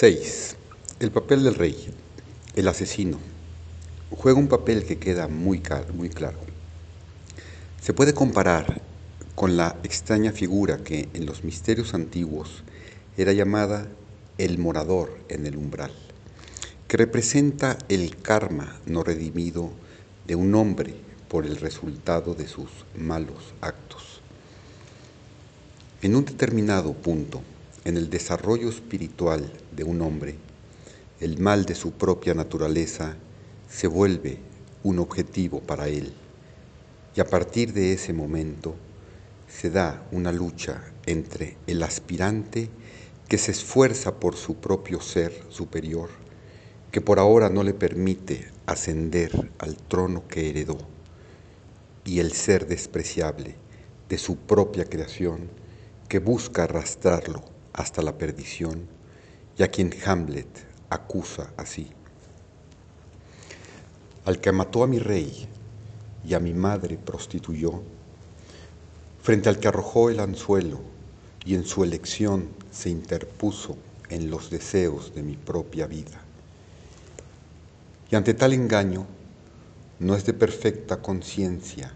6. El papel del rey, el asesino, juega un papel que queda muy, muy claro. Se puede comparar con la extraña figura que en los misterios antiguos era llamada el morador en el umbral, que representa el karma no redimido de un hombre por el resultado de sus malos actos. En un determinado punto, en el desarrollo espiritual de un hombre, el mal de su propia naturaleza se vuelve un objetivo para él. Y a partir de ese momento se da una lucha entre el aspirante que se esfuerza por su propio ser superior, que por ahora no le permite ascender al trono que heredó, y el ser despreciable de su propia creación que busca arrastrarlo hasta la perdición y a quien Hamlet acusa así al que mató a mi rey y a mi madre prostituyó, frente al que arrojó el anzuelo y en su elección se interpuso en los deseos de mi propia vida. Y ante tal engaño, no es de perfecta conciencia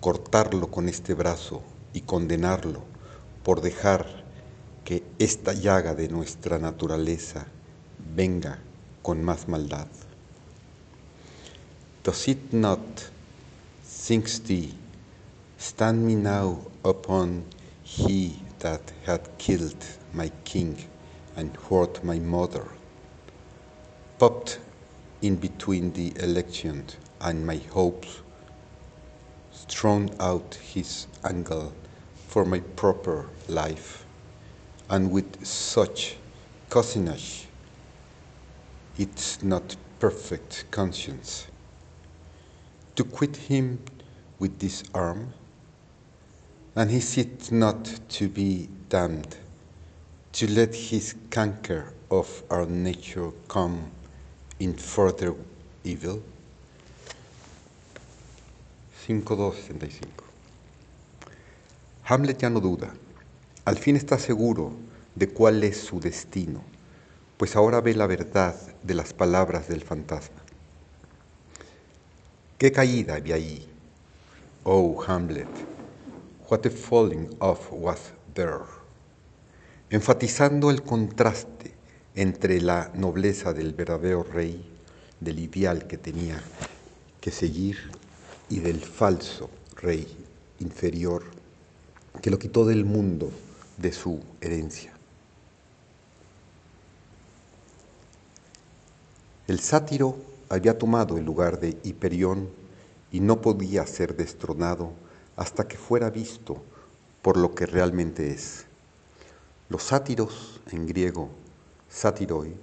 cortarlo con este brazo y condenarlo por dejar que esta llaga de nuestra naturaleza venga con más maldad. Does it not, thinks thee, stand me now upon he that had killed my king and hurt my mother, popped in between the election and my hopes, thrown out his angle for my proper life, and with such cousinage, it's not perfect conscience to quit him with this arm? And he it not to be damned, to let his canker of our nature come in further evil? 5265 Hamlet ya no duda, al fin está seguro de cuál es su destino, pues ahora ve la verdad de las palabras del fantasma. ¿Qué caída había ahí? Oh, Hamlet, what a falling off was there. Enfatizando el contraste entre la nobleza del verdadero rey, del ideal que tenía que seguir, y del falso rey inferior que lo quitó del mundo de su herencia. El sátiro había tomado el lugar de Hiperión y no podía ser destronado hasta que fuera visto por lo que realmente es. Los sátiros, en griego sátiroi,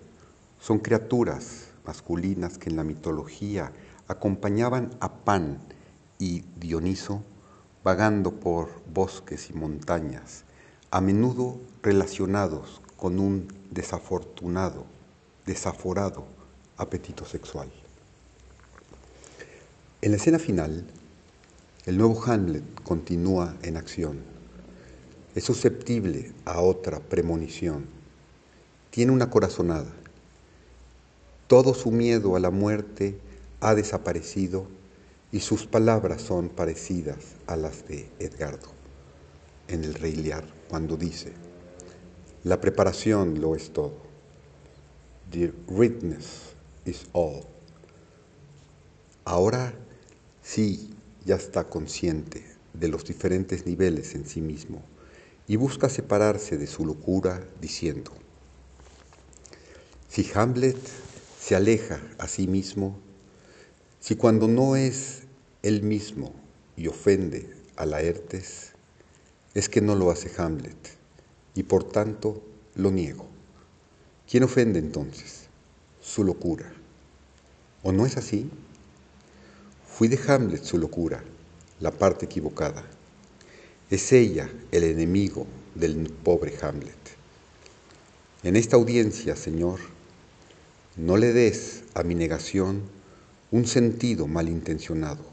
son criaturas masculinas que en la mitología acompañaban a Pan y Dioniso vagando por bosques y montañas, a menudo relacionados con un desafortunado, desaforado apetito sexual. En la escena final, el nuevo Hamlet continúa en acción. Es susceptible a otra premonición. Tiene una corazonada. Todo su miedo a la muerte ha desaparecido y sus palabras son parecidas a las de Edgardo en el Rey Lear cuando dice, la preparación lo es todo. The readiness is all. Ahora sí ya está consciente de los diferentes niveles en sí mismo y busca separarse de su locura diciendo, si Hamlet se aleja a sí mismo, si cuando no es él mismo y ofende a Laertes, es que no lo hace Hamlet y por tanto lo niego. ¿Quién ofende entonces? Su locura. ¿O no es así? Fui de Hamlet su locura, la parte equivocada. Es ella el enemigo del pobre Hamlet. En esta audiencia, Señor, no le des a mi negación un sentido malintencionado.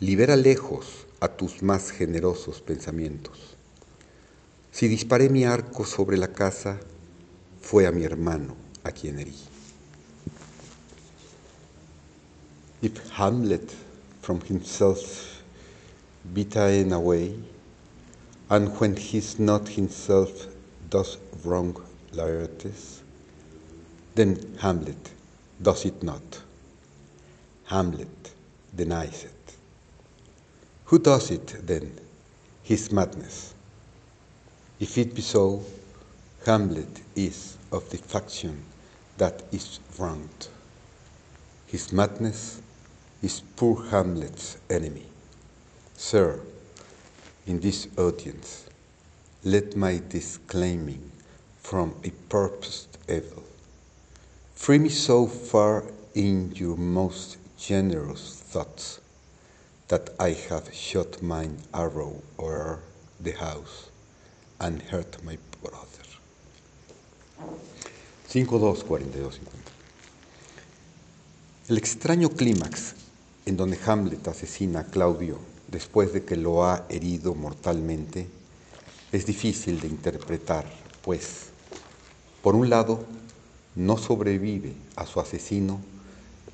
Libera lejos a tus más generosos pensamientos. Si disparé mi arco sobre la casa, fue a mi hermano a quien herí. If Hamlet from himself be taken away, and when he's not himself does wrong Laertes, then Hamlet does it not. Hamlet denies it. Who does it then? His madness. If it be so, Hamlet is of the faction that is wronged. His madness is poor Hamlet's enemy. Sir, in this audience, let my disclaiming from a purposed evil free me so far in your most generous thoughts that I have shot mine arrow o'er the house and hurt my brother. 5-2-42-50 El extraño clímax en donde Hamlet asesina a Claudio después de que lo ha herido mortalmente es difícil de interpretar, pues, por un lado, no sobrevive a su asesino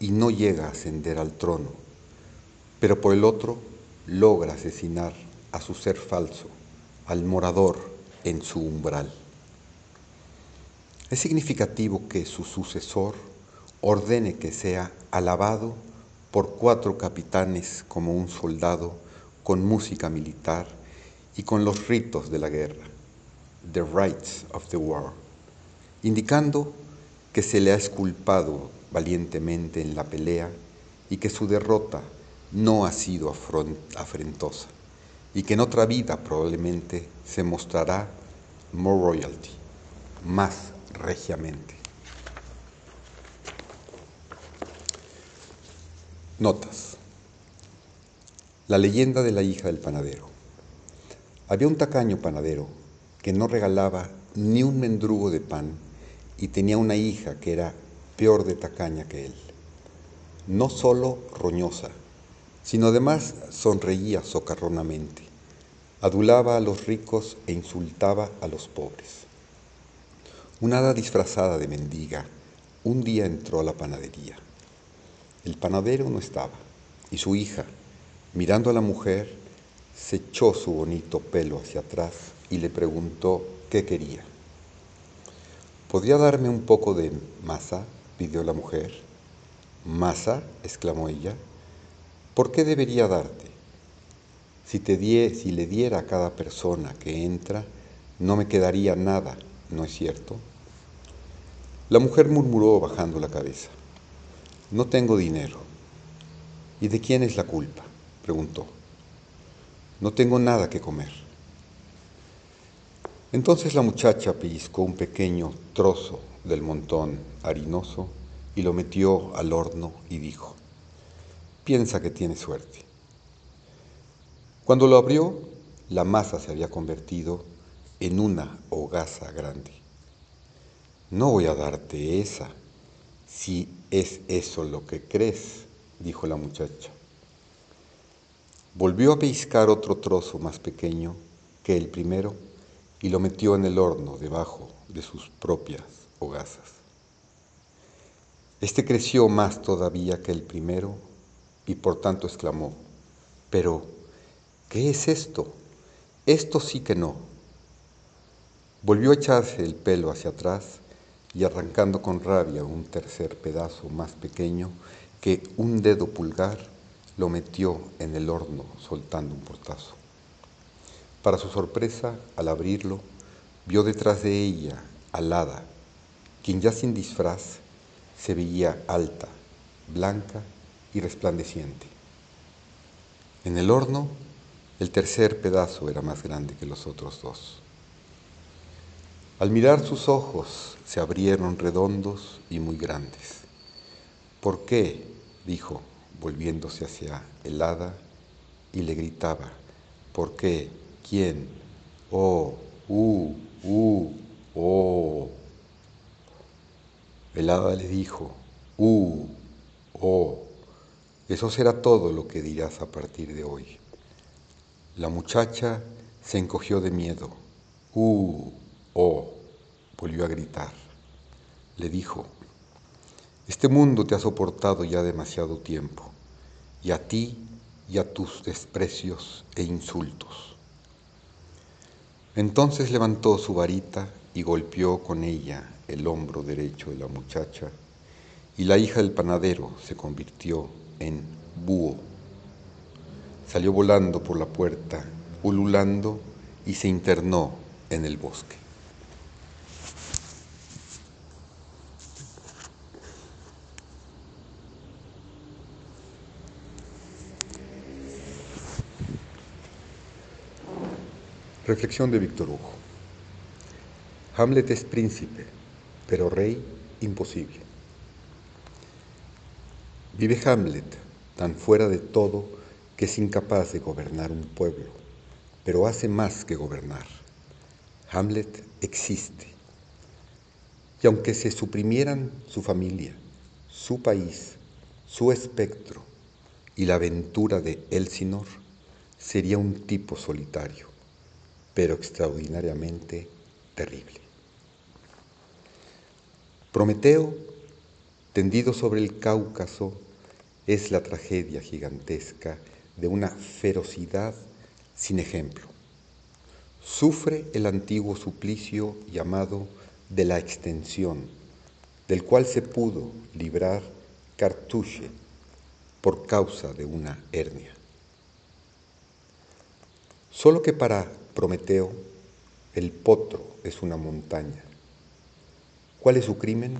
y no llega a ascender al trono, pero por el otro logra asesinar a su ser falso, al morador en su umbral. Es significativo que su sucesor ordene que sea alabado por cuatro capitanes como un soldado con música militar y con los ritos de la guerra, the rites of the war, indicando que se le ha esculpado valientemente en la pelea y que su derrota no ha sido afrentosa y que en otra vida probablemente se mostrará more royalty, más regiamente. Notas. La leyenda de la hija del panadero. Había un tacaño panadero que no regalaba ni un mendrugo de pan y tenía una hija que era peor de tacaña que él. No solo roñosa, sino además sonreía socarronamente, adulaba a los ricos e insultaba a los pobres. Una hada disfrazada de mendiga un día entró a la panadería. El panadero no estaba y su hija, mirando a la mujer, se echó su bonito pelo hacia atrás y le preguntó qué quería. ¿Podría darme un poco de masa? pidió la mujer. ¿Masa? exclamó ella. ¿Por qué debería darte? Si, te die, si le diera a cada persona que entra, no me quedaría nada, ¿no es cierto? La mujer murmuró bajando la cabeza. No tengo dinero. ¿Y de quién es la culpa? preguntó. No tengo nada que comer. Entonces la muchacha pellizcó un pequeño trozo del montón harinoso y lo metió al horno y dijo, piensa que tiene suerte. Cuando lo abrió, la masa se había convertido en una hogaza grande. No voy a darte esa, si es eso lo que crees, dijo la muchacha. Volvió a pescar otro trozo más pequeño que el primero y lo metió en el horno debajo de sus propias hogazas. Este creció más todavía que el primero y por tanto exclamó, pero, ¿qué es esto? Esto sí que no. Volvió a echarse el pelo hacia atrás y arrancando con rabia un tercer pedazo más pequeño que un dedo pulgar, lo metió en el horno soltando un portazo. Para su sorpresa, al abrirlo, vio detrás de ella alada, quien ya sin disfraz se veía alta, blanca y resplandeciente. En el horno, el tercer pedazo era más grande que los otros dos. Al mirar sus ojos se abrieron redondos y muy grandes. ¿Por qué? dijo, volviéndose hacia el hada y le gritaba, ¿por qué? ¿Quién? Oh, uh, uh, oh. El hada le dijo, uh, oh, eso será todo lo que dirás a partir de hoy. La muchacha se encogió de miedo. Uh, oh, volvió a gritar. le dijo, este mundo te ha soportado ya demasiado tiempo, y a ti y a tus desprecios e insultos. Entonces levantó su varita y golpeó con ella el hombro derecho de la muchacha, y la hija del panadero se convirtió en búho. Salió volando por la puerta, ululando, y se internó en el bosque. Reflexión de Víctor Hugo. Hamlet es príncipe, pero rey imposible. Vive Hamlet tan fuera de todo que es incapaz de gobernar un pueblo, pero hace más que gobernar. Hamlet existe. Y aunque se suprimieran su familia, su país, su espectro y la aventura de Elsinor, sería un tipo solitario pero extraordinariamente terrible. Prometeo, tendido sobre el Cáucaso, es la tragedia gigantesca de una ferocidad sin ejemplo. Sufre el antiguo suplicio llamado de la extensión, del cual se pudo librar Cartuche por causa de una hernia. Solo que para Prometeo, el potro es una montaña. ¿Cuál es su crimen?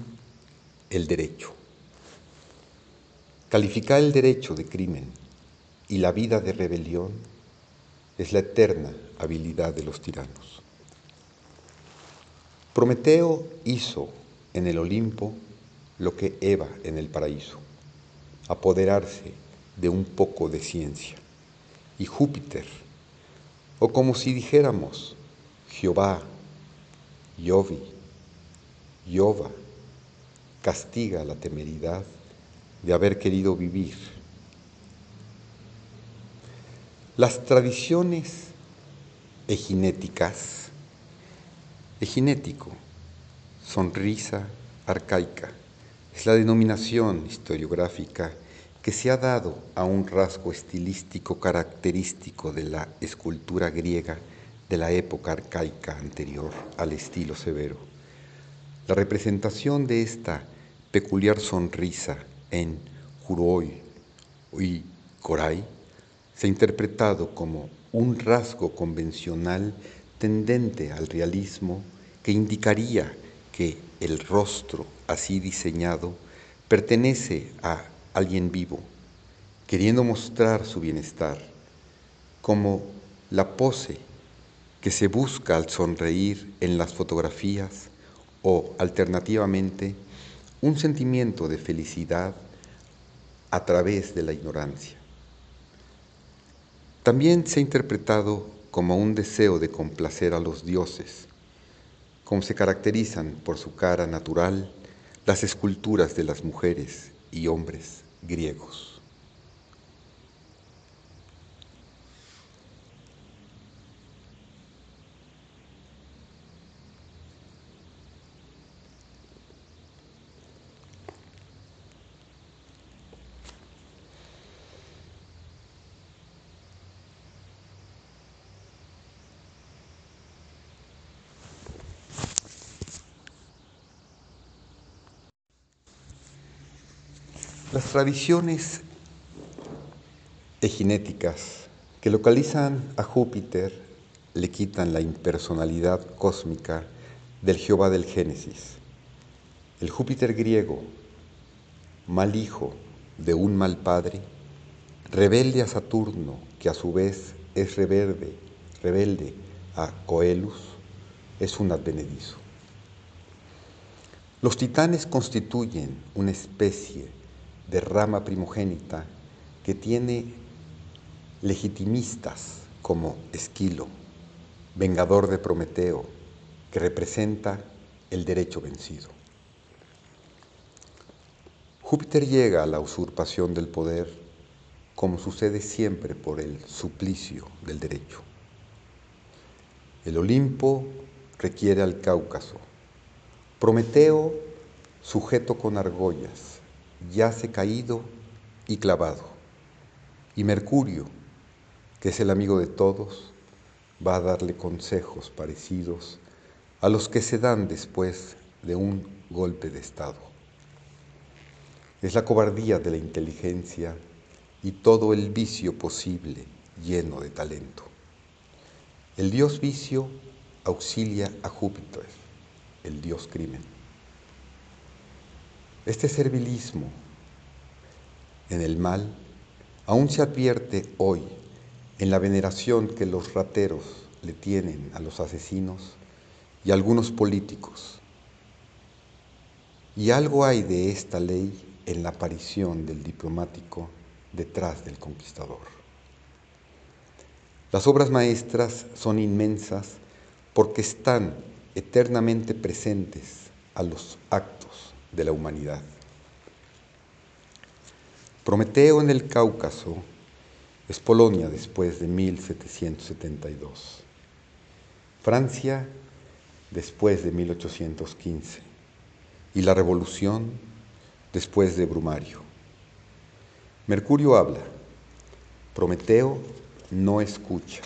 El derecho. Calificar el derecho de crimen y la vida de rebelión es la eterna habilidad de los tiranos. Prometeo hizo en el Olimpo lo que Eva en el paraíso, apoderarse de un poco de ciencia. Y Júpiter, o como si dijéramos, Jehová, Yovi, Yova, castiga la temeridad de haber querido vivir. Las tradiciones eginéticas, eginético, sonrisa arcaica, es la denominación historiográfica que se ha dado a un rasgo estilístico característico de la escultura griega de la época arcaica anterior al estilo severo. La representación de esta peculiar sonrisa en Juroi y Coray se ha interpretado como un rasgo convencional tendente al realismo que indicaría que el rostro así diseñado pertenece a alguien vivo, queriendo mostrar su bienestar, como la pose que se busca al sonreír en las fotografías o alternativamente un sentimiento de felicidad a través de la ignorancia. También se ha interpretado como un deseo de complacer a los dioses, como se caracterizan por su cara natural las esculturas de las mujeres y hombres griegos. Las tradiciones eginéticas que localizan a Júpiter le quitan la impersonalidad cósmica del Jehová del Génesis. El Júpiter griego, mal hijo de un mal padre, rebelde a Saturno, que a su vez es rebelde, rebelde a Coelus, es un advenedizo. Los titanes constituyen una especie de rama primogénita que tiene legitimistas como Esquilo, vengador de Prometeo, que representa el derecho vencido. Júpiter llega a la usurpación del poder como sucede siempre por el suplicio del derecho. El Olimpo requiere al Cáucaso. Prometeo sujeto con argollas, yace caído y clavado. Y Mercurio, que es el amigo de todos, va a darle consejos parecidos a los que se dan después de un golpe de Estado. Es la cobardía de la inteligencia y todo el vicio posible lleno de talento. El dios vicio auxilia a Júpiter, el dios crimen. Este servilismo en el mal aún se advierte hoy en la veneración que los rateros le tienen a los asesinos y a algunos políticos. Y algo hay de esta ley en la aparición del diplomático detrás del conquistador. Las obras maestras son inmensas porque están eternamente presentes a los actos de la humanidad. Prometeo en el Cáucaso es Polonia después de 1772. Francia después de 1815. Y la revolución después de Brumario. Mercurio habla, Prometeo no escucha.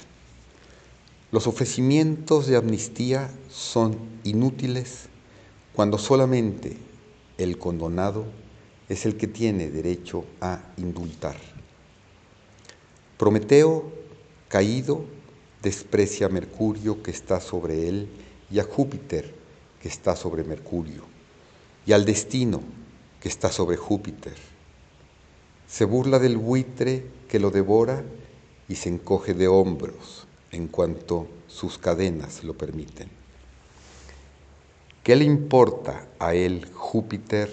Los ofrecimientos de amnistía son inútiles cuando solamente el condonado es el que tiene derecho a indultar. Prometeo, caído, desprecia a Mercurio que está sobre él y a Júpiter que está sobre Mercurio y al destino que está sobre Júpiter. Se burla del buitre que lo devora y se encoge de hombros en cuanto sus cadenas lo permiten. ¿Qué le importa a él Júpiter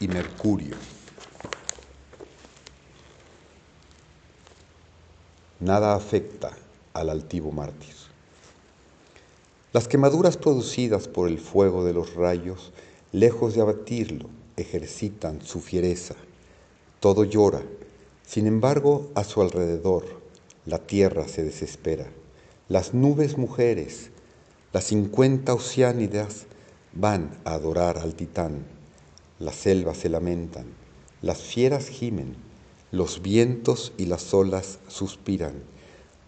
y Mercurio? nada afecta al altivo mártir. Las quemaduras producidas por el fuego de los rayos, lejos de abatirlo, ejercitan su fiereza. Todo llora. Sin embargo, a su alrededor, la tierra se desespera. Las nubes mujeres, las cincuenta oceánidas, van a adorar al titán. Las selvas se lamentan, las fieras gimen, los vientos y las olas suspiran,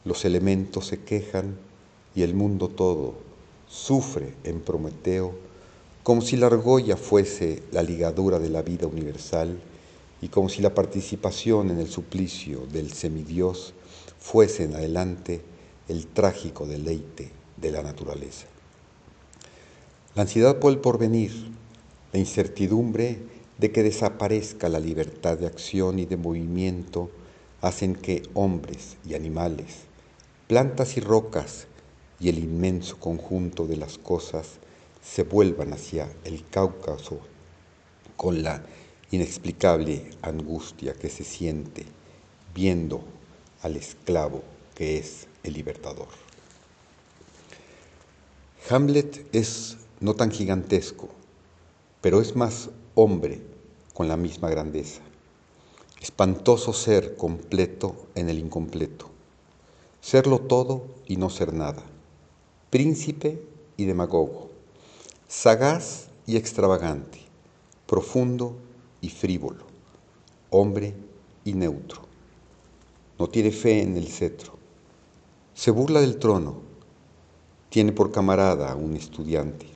los elementos se quejan y el mundo todo sufre en Prometeo como si la argolla fuese la ligadura de la vida universal y como si la participación en el suplicio del semidios fuese en adelante el trágico deleite de la naturaleza. La ansiedad por el porvenir, la incertidumbre de que desaparezca la libertad de acción y de movimiento hacen que hombres y animales, plantas y rocas y el inmenso conjunto de las cosas se vuelvan hacia el Cáucaso con la inexplicable angustia que se siente viendo al esclavo que es el libertador. Hamlet es no tan gigantesco, pero es más hombre con la misma grandeza. Espantoso ser completo en el incompleto. Serlo todo y no ser nada. Príncipe y demagogo. Sagaz y extravagante. Profundo y frívolo. Hombre y neutro. No tiene fe en el cetro. Se burla del trono. Tiene por camarada a un estudiante.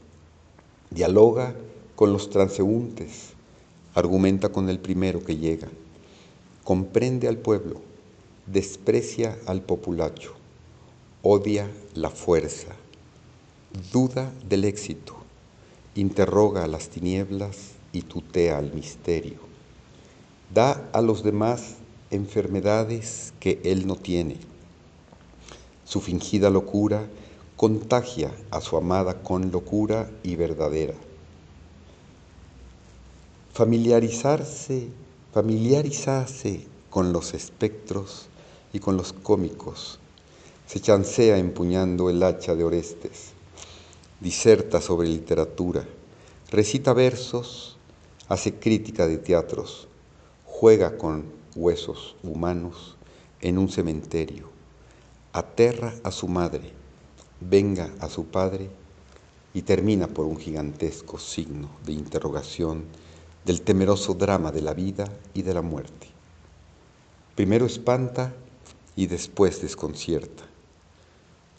Dialoga con los transeúntes, argumenta con el primero que llega, comprende al pueblo, desprecia al populacho, odia la fuerza, duda del éxito, interroga a las tinieblas y tutea al misterio, da a los demás enfermedades que él no tiene. Su fingida locura contagia a su amada con locura y verdadera. Familiarizarse, familiarizarse con los espectros y con los cómicos. Se chancea empuñando el hacha de Orestes, diserta sobre literatura, recita versos, hace crítica de teatros, juega con huesos humanos en un cementerio, aterra a su madre, venga a su padre y termina por un gigantesco signo de interrogación del temeroso drama de la vida y de la muerte. Primero espanta y después desconcierta.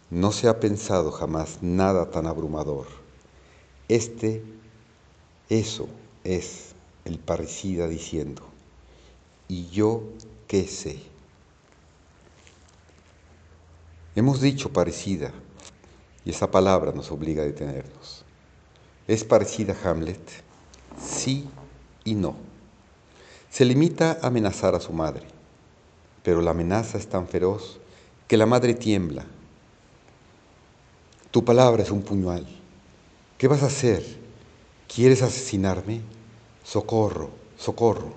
No se ha pensado jamás nada tan abrumador. Este, eso es el parricida diciendo, ¿y yo qué sé? Hemos dicho parecida, y esa palabra nos obliga a detenernos. ¿Es parecida Hamlet? Sí y no. Se limita a amenazar a su madre, pero la amenaza es tan feroz que la madre tiembla. Tu palabra es un puñal. ¿Qué vas a hacer? ¿Quieres asesinarme? Socorro, socorro.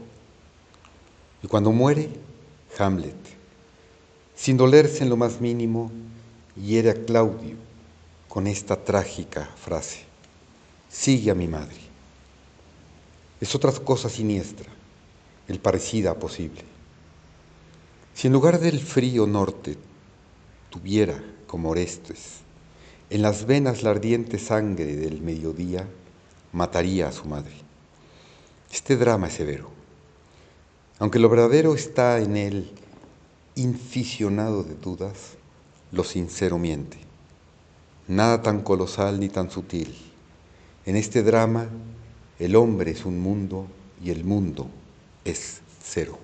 Y cuando muere, Hamlet, sin dolerse en lo más mínimo, hiere a Claudio con esta trágica frase. Sigue a mi madre. Es otra cosa siniestra, el parecida posible. Si en lugar del frío norte tuviera, como Orestes, en las venas la ardiente sangre del mediodía, mataría a su madre. Este drama es severo. Aunque lo verdadero está en él inficionado de dudas, lo sincero miente. Nada tan colosal ni tan sutil. En este drama, el hombre es un mundo y el mundo es cero.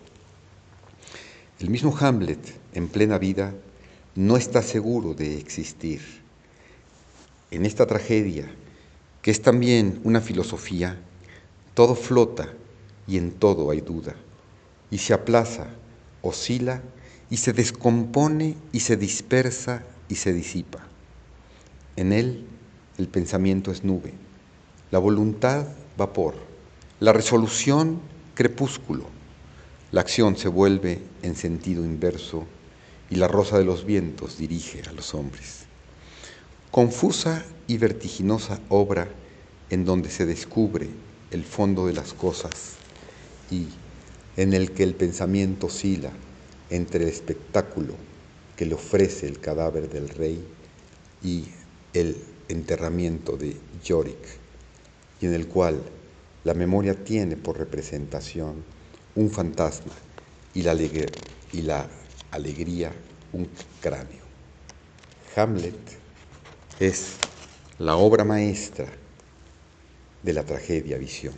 El mismo Hamlet, en plena vida, no está seguro de existir. En esta tragedia, que es también una filosofía, todo flota y en todo hay duda, y se aplaza, oscila y se descompone y se dispersa y se disipa. En él el pensamiento es nube, la voluntad vapor, la resolución crepúsculo, la acción se vuelve en sentido inverso y la rosa de los vientos dirige a los hombres. Confusa y vertiginosa obra en donde se descubre el fondo de las cosas y en el que el pensamiento oscila entre el espectáculo que le ofrece el cadáver del rey y el enterramiento de Yorick, y en el cual la memoria tiene por representación un fantasma y la, y la alegría un cráneo. Hamlet es la obra maestra de la tragedia visión.